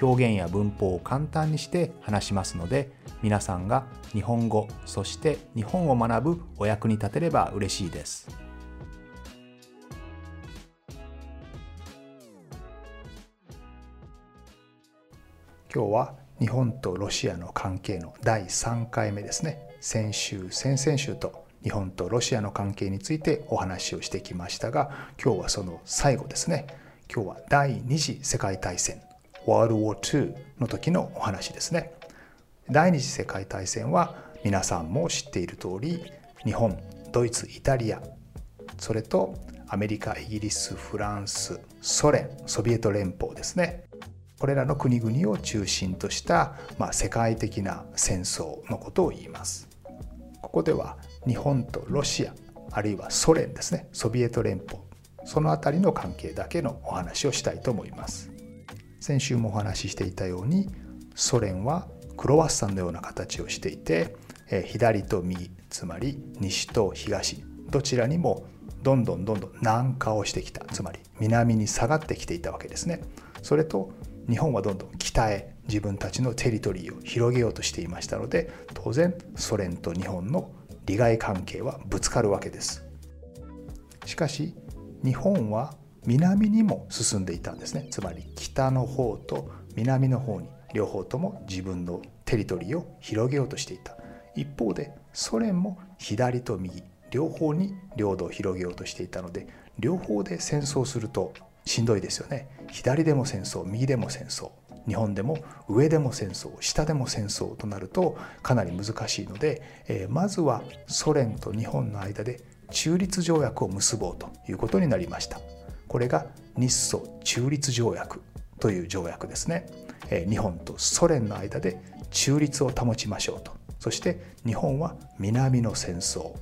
表現や文法を簡単にして話しますので皆さんが日本語そして日本を学ぶお役に立てれば嬉しいです。今日は日本とロシアの関係の第3回目ですね。先週先々週と日本とロシアの関係についてお話をしてきましたが今日はその最後ですね。今日は第二次世界大戦。World War II の時のお話ですね。第二次世界大戦は皆さんも知っている通り日本ドイツイタリアそれとアメリカイギリスフランスソ連ソビエト連邦ですね。これらの国々を中心とした、まあ、世界的な戦争のことを言います。ここでは日本とロシアあるいはソ連ですね。ソビエト連邦その辺りの関係だけのお話をしたいと思います。先週もお話ししていたようにソ連はクロワッサンのような形をしていて左と右つまり西と東どちらにもどんどんどんどん南下をしてきたつまり南に下がってきていたわけですね。それと日本はどんどん北へ自分たちのテリトリーを広げようとしていましたので当然ソ連と日本の利害関係はぶつかるわけです。しかし日本は南にも進んでいたんですね。つまり北の方と南の方に両方とも自分のテリトリーを広げようとしていた。一方でソ連も左と右両方に領土を広げようとしていたので両方で戦争するとしんどいですよね。左でも戦争右でも戦争日本でも上でも戦争下でも戦争となるとかなり難しいので、えー、まずはソ連と日本の間で中立条約を結ぼうということになりました。これが日ソ中立条約という条約ですね、日本とソ連の間で中立を保ちましょうと。そして日本は南の戦争。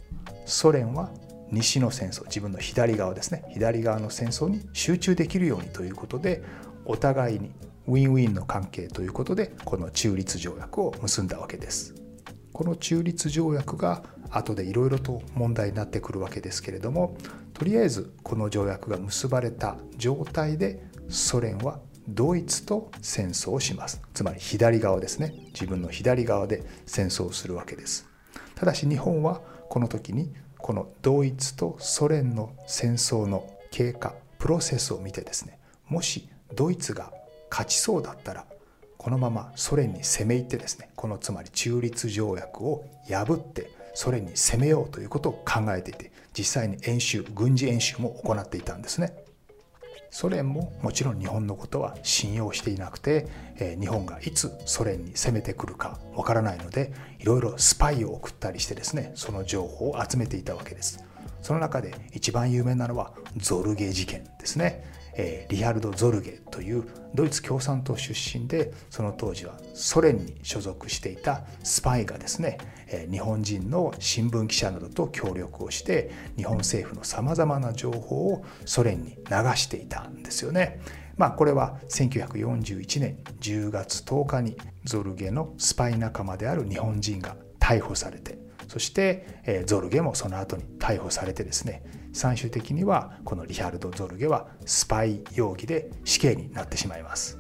ソ連は西の戦争。自分の左側ですね。左側の戦争に集中できるようにということでお互いにウィンウィンの関係ということでこの中立条約を結んだわけです。この中立条約が後でいろいろと問題になってくるわけですけれどもとりあえずこの条約が結ばれた状態でソ連はドイツと戦争をします。つまり左側ですね。自分の左側で戦争をするわけです。ただし日本はこの時にこのドイツとソ連の戦争の経過プロセスを見てですねもしドイツが勝ちそうだったらこのままソ連に攻め入ってですねこのつまり中立条約を破ってソ連に攻めようということを考えていて実際に演習軍事演習も行っていたんですね。ソ連ももちろん日本のことは信用していなくて、え日本がいつソ連に攻めてくるかわからないのでいろいろスパイを送ったりしてですねその情報を集めていたわけですその中で一番有名なのはゾルゲ事件ですね、えリハルド・ゾルゲというドイツ共産党出身でその当時はソ連に所属していたスパイがですね日本人の新聞記者などと協力をして日本政府のさまざまな情報をソ連に流していたんですよね。まあ、これは1941年10月10日にゾルゲのスパイ仲間である日本人が逮捕されてそしてゾルゲもその後に逮捕されてですね最終的にはこのリハルド・ゾルゲはスパイ容疑で死刑になってしまいます。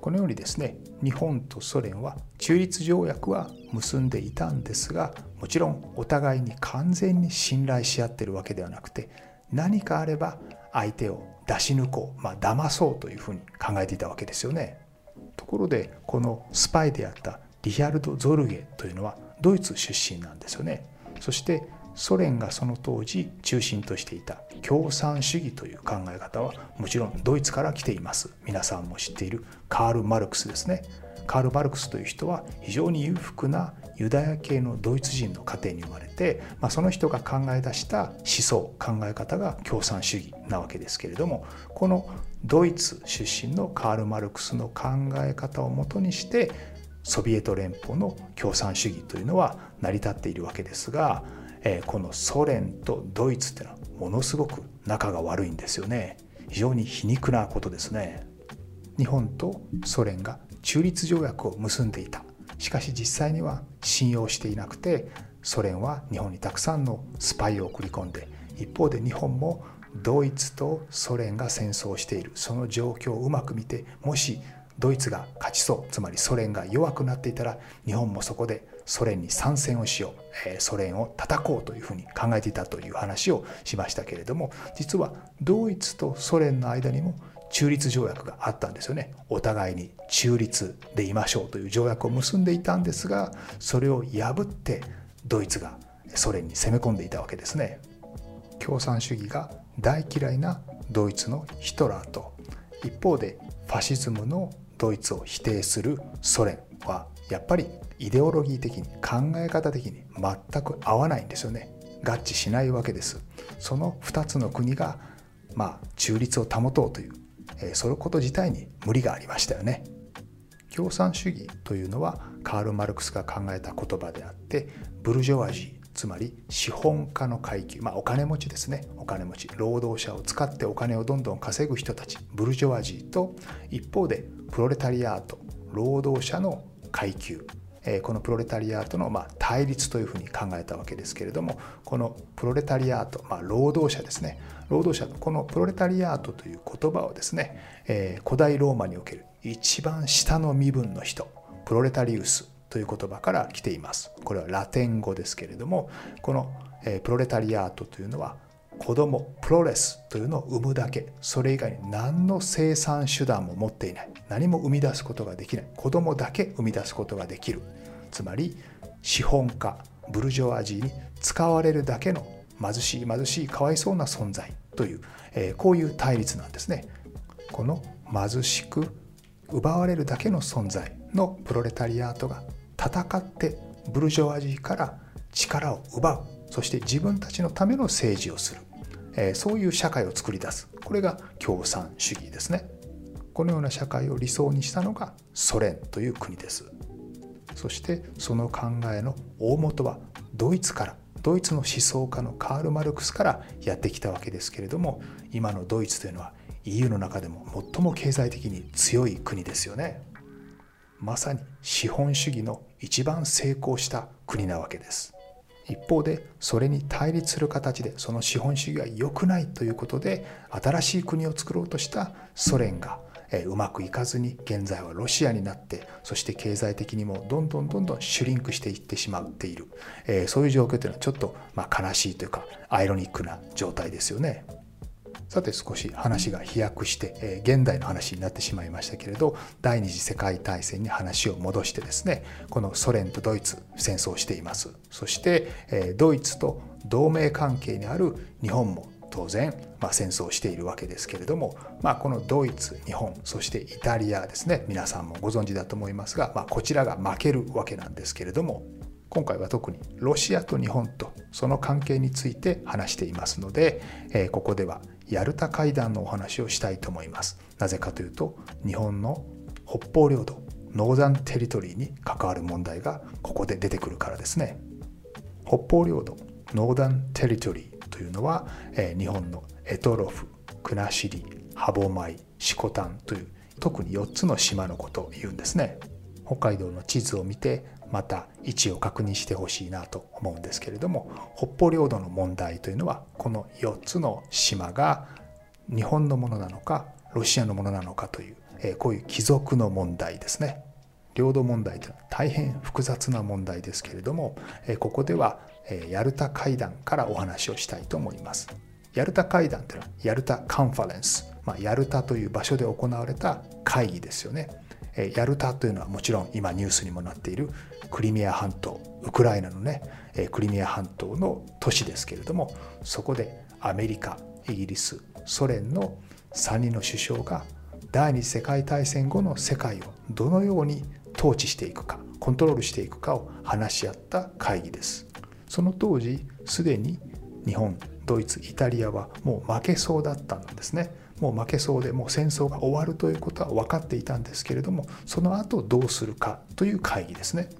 このようにですね日本とソ連は中立条約は結んでいたんですがもちろんお互いに完全に信頼し合ってるわけではなくて何かあれば相手を出し抜こうまあ騙そうというふうに考えていたわけですよね。ところでこのスパイであったリヒャルド・ゾルゲというのはドイツ出身なんですよね。そしてソ連がその当時中心としていた共産主義という考え方はもちろんドイツから来ています。皆さんも知っているカール・マルクスですね。カール・マルクスという人は非常に裕福なユダヤ系のドイツ人の家庭に生まれて、まあ、その人が考え出した思想考え方が共産主義なわけですけれどもこのドイツ出身のカール・マルクスの考え方をもとにしてソビエト連邦の共産主義というのは成り立っているわけですがえこのソ連とドイツっていうのはものすごく仲が悪いんですよね。非常に皮肉なことですね。日本とソ連が中立条約を結んでいた。しかし実際には信用していなくてソ連は日本にたくさんのスパイを送り込んで一方で日本もドイツとソ連が戦争している。その状況をうまく見てもしドイツが勝ちそうつまりソ連が弱くなっていたら日本もそこでソ連に参戦をしよう、えソ連を叩こうというふうに考えていたという話をしましたけれども実はドイツとソ連の間にも中立条約があったんですよね。お互いに中立でいましょうという条約を結んでいたんですがそれを破ってドイツがソ連に攻め込んでいたわけですね。共産主義が大嫌いなドイツのヒトラーと一方でファシズムのドイツを否定するソ連はやっぱりイデオロギー的に考え方的に全く合わないんですよね。合致しないわけです。その2つの国がまあ中立を保とうという、えそのこと自体に無理がありましたよね。共産主義というのはカール・マルクスが考えた言葉であってブルジョワジーつまり資本家の階級、まあ、お金持ちですね。お金持ち。労働者を使ってお金をどんどん稼ぐ人たち。ブルジョワジーと一方でプロレタリアート労働者の階級このプロレタリアートのま対立というふうに考えたわけですけれどもこのプロレタリアート、まあ、労働者ですね労働者のこのプロレタリアートという言葉をですね、え古代ローマにおける一番下の身分の人プロレタリウスという言葉から来ています。これはラテン語ですけれどもこの、プロレタリアートというのは子供プロレスというのを生むだけ。それ以外に何の生産手段も持っていない。何も生み出すことができない。子供だけ生み出すことができる。つまり資本家ブルジョワジーに使われるだけの貧しい貧しいかわいそうな存在という、えー、こういう対立なんですね。この貧しく奪われるだけの存在のプロレタリアートが戦ってブルジョワジーから力を奪う。そして自分たちのための政治をする、え、そういう社会を作り出す。これが共産主義ですね。このような社会を理想にしたのがソ連という国です。そしてその考えの大元はドイツからドイツの思想家のカール・マルクスからやってきたわけですけれども今のドイツというのは EU の中でも最も経済的に強い国ですよね。まさに資本主義の一番成功した国なわけです。一方でそれに対立する形でその資本主義は良くないということで新しい国を作ろうとしたソ連がうまくいかずに現在はロシアになってそして経済的にもどんどんどんどんシュリンクしていってしまっているそういう状況というのはちょっとま悲しいというかアイロニックな状態ですよね。さて少し話が飛躍して、え現代の話になってしまいましたけれど第二次世界大戦に話を戻してですねこのソ連とドイツ戦争しています。そして、えドイツと同盟関係にある日本も当然、まあ、戦争しているわけですけれども、まあ、このドイツ日本そしてイタリアですね皆さんもご存知だと思いますが、まあ、こちらが負けるわけなんですけれども今回は特にロシアと日本とその関係について話していますので、えここではヤルタ会談のお話をしたいと思います。なぜかというと日本の北方領土ノーザンテリトリーに関わる問題がここで出てくるからですね。北方領土ノーザンテリトリーというのは、えー、日本のエトロフ国後歯舞色丹という特に4つの島のことを言うんですね。北海道の地図を見てまた位置を確認してほしいなと思うんですけれども北方領土の問題というのはこの4つの島が日本のものなのかロシアのものなのかという、えこういう貴族の問題ですね。領土問題というのは大変複雑な問題ですけれども、えここでは、えヤルタ会談からお話をしたいと思います。ヤルタ会談というのはヤルタカンファレンス、まあ、ヤルタという場所で行われた会議ですよね。ヤルタというのはもちろん今ニュースにもなっているクリミア半島ウクライナのねクリミア半島の都市ですけれどもそこでアメリカイギリスソ連の3人の首相が第二次世界大戦後の世界をどのように統治していくかコントロールしていくかを話し合った会議です。その当時すでに日本ドイツイタリアはもう負けそうだったんですね。もう負けそうでもう戦争が終わるということは分かっていたんですけれどもその後どうするかという会議ですね。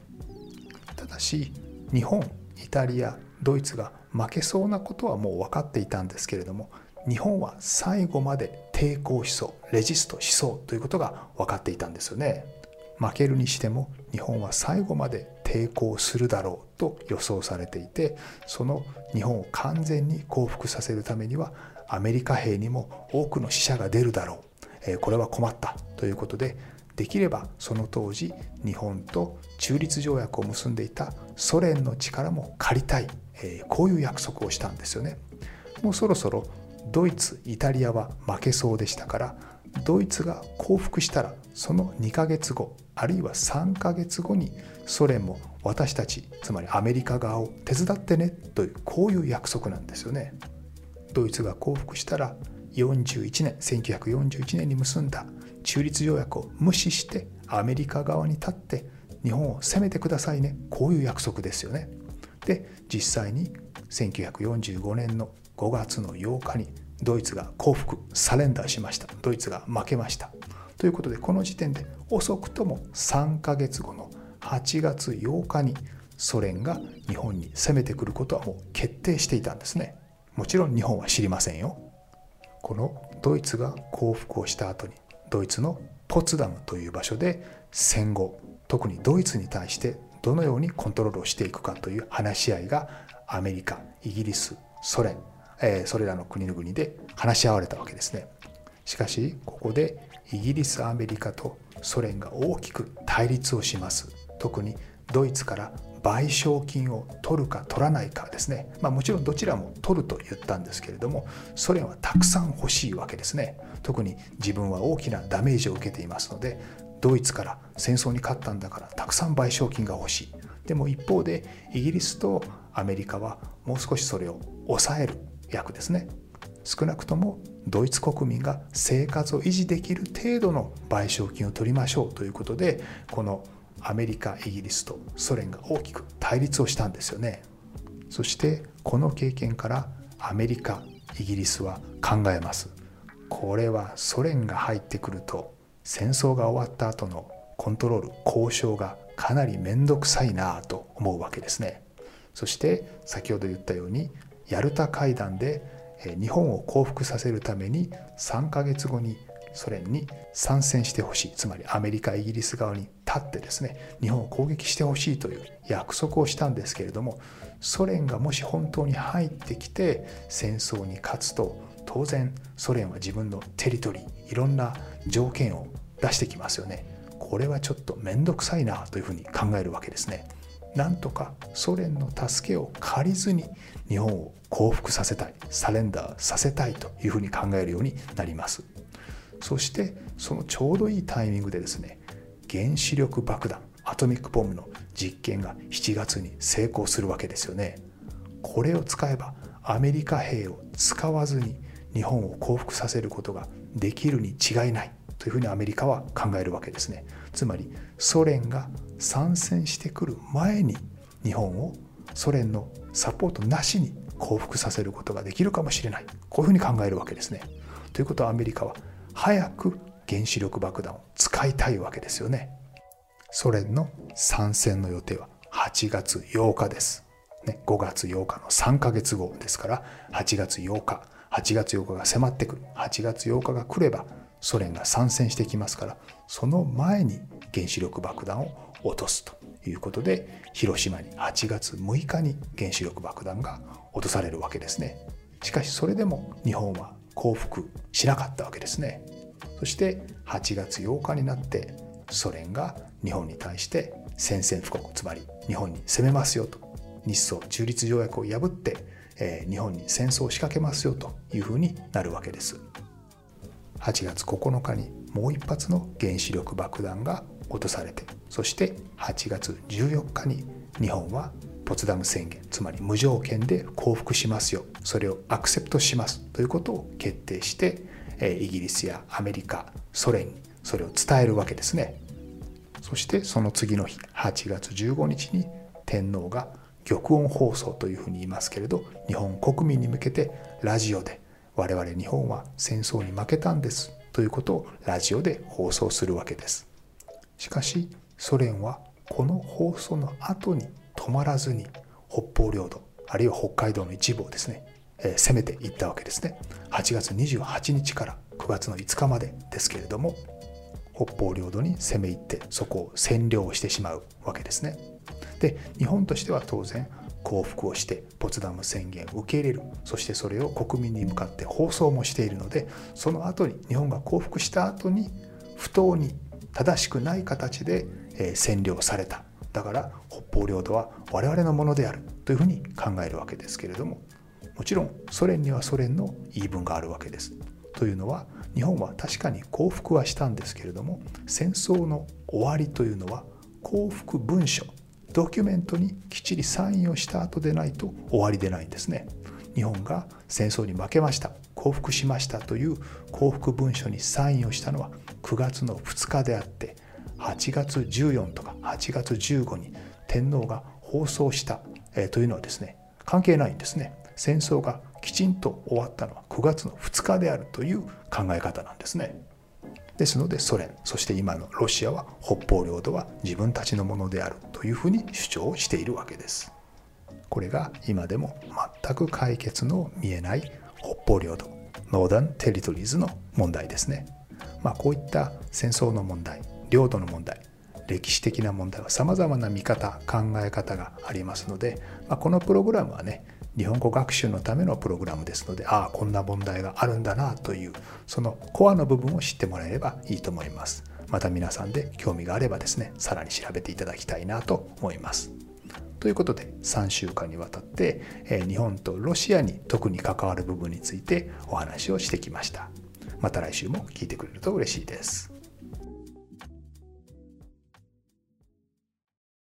だし日本イタリアドイツが負けそうなことはもう分かっていたんですけれども日本は最後まで抵抗しそうレジストしそうということが分かっていたんですよね。負けるにしても日本は最後まで抵抗するだろうと予想されていてその日本を完全に降伏させるためにはアメリカ兵にも多くの死者が出るだろう、これは困ったということでできればその当時日本と中立条約を結んでいたソ連の力も借りたい、えこういう約束をしたんですよね。もうそろそろドイツイタリアは負けそうでしたからドイツが降伏したらその2ヶ月後あるいは3ヶ月後にソ連も私たちつまりアメリカ側を手伝ってねというこういう約束なんですよね。ドイツが降伏したら41年1941年に結んだ中立条約を無視してアメリカ側に立って日本を攻めてくださいね。こういう約束ですよね。で実際に1945年の5月の8日にドイツが降伏サレンダーしました。ドイツが負けました。ということでこの時点で遅くとも3ヶ月後の8月8日にソ連が日本に攻めてくることはもう決定していたんですね。もちろん日本は知りませんよ。このドイツが降伏をした後にドイツのポツダムという場所で戦後特にドイツに対してどのようにコントロールをしていくかという話し合いがアメリカイギリスソ連、えー、それらの国々で話し合われたわけですね。しかしここでイギリスアメリカとソ連が大きく対立をします。特にドイツから賠償金を取るか取らないかですね、まあ、もちろんどちらも取ると言ったんですけれどもソ連はたくさん欲しいわけですね。特に自分は大きなダメージを受けていますのでドイツから戦争に勝ったんだからたくさん賠償金が欲しい。でも一方でイギリスとアメリカはもう少しそれを抑える役ですね。少なくともドイツ国民が生活を維持できる程度の賠償金を取りましょうということでこのアメリカイギリスとソ連が大きく対立をしたんですよね。そしてこの経験からアメリカイギリスは考えます。これはソ連が入ってくると戦争が終わった後のコントロール交渉がかなり面倒くさいなと思うわけですね。そして先ほど言ったようにヤルタ会談で日本を降伏させるために3ヶ月後にソ連に参戦してほしい。つまりアメリカイギリス側に立ってですね日本を攻撃してほしいという約束をしたんですけれどもソ連がもし本当に入ってきて戦争に勝つと当然ソ連は自分のテリトリーいろんな条件を出してきますよね。これはちょっと面倒くさいなというふうに考えるわけですね。なんとかソ連の助けを借りずに日本を降伏させたいサレンダーさせたいというふうに考えるようになります。そしてそのちょうどいいタイミングでですね原子力爆弾アトミックボムの実験が7月に成功するわけですよね。これを使えばアメリカ兵を使わずに日本を降伏させることができるに違いないというふうにアメリカは考えるわけですね。つまりソ連が参戦してくる前に日本をソ連のサポートなしに降伏させることができるかもしれない。こういうふうに考えるわけですね。ということはアメリカは早く原子力爆弾を使いたいわけですよね。ソ連の参戦の予定は8月8日です、ね、5月8日の3ヶ月後ですから8月8日8月8日が迫ってくる。8月8日が来ればソ連が参戦してきますからその前に原子力爆弾を落とすということで広島に8月6日に原子力爆弾が落とされるわけですね。しかしそれでも日本は降伏しなかったわけですね。そして8月8日になってソ連が日本に対して宣戦布告つまり日本に攻めますよと日ソ中立条約を破って、えー、日本に戦争を仕掛けますよというふうになるわけです。8月9日にもう一発の原子力爆弾が落とされてそして8月14日に日本はポツダム宣言つまり無条件で降伏しますよそれをアクセプトしますということを決定してイギリスやアメリカソ連にそれを伝えるわけですね。そしてその次の日8月15日に天皇が玉音放送というふうに言いますけれど日本国民に向けてラジオで我々日本は戦争に負けたんですということをラジオで放送するわけです。しかしソ連はこの放送の後に止まらずに北方領土あるいは北海道の一部をですね、攻めていったわけですね。8月28日から9月の5日までですけれども北方領土に攻め入ってそこを占領してしまうわけですね。で日本としては当然降伏をしてポツダム宣言を受け入れる。そしてそれを国民に向かって放送もしているのでその後に日本が降伏した後に不当に正しくない形で占領された。だから北方領土は我々のものであるというふうに考えるわけですけれども。もちろんソ連にはソ連の言い分があるわけです。というのは日本は確かに降伏はしたんですけれども戦争の終わりというのは降伏文書ドキュメントにきっちりサインをした後でないと終わりでないんですね。日本が戦争に負けました降伏しましたという降伏文書にサインをしたのは9月の2日であって8月14とか8月15に天皇が放送した、えというのはですね関係ないんですね戦争がきちんと終わったのは9月の2日であるという考え方なんですね。ですのでソ連そして今のロシアは北方領土は自分たちのものであるというふうに主張をしているわけです。これが今でも全く解決の見えない北方領土ノーダン・テリトリーズの問題ですね。まあこういった戦争の問題領土の問題歴史的な問題はさまざまな見方考え方がありますので、まあ、このプログラムはね日本語学習のためのプログラムですのでああこんな問題があるんだなというそのコアの部分を知ってもらえればいいと思います。また皆さんで興味があればですねさらに調べていただきたいなと思います。ということで3週間にわたって、え日本とロシアに特に関わる部分についてお話をしてきました。また来週も聞いてくれると嬉しいです。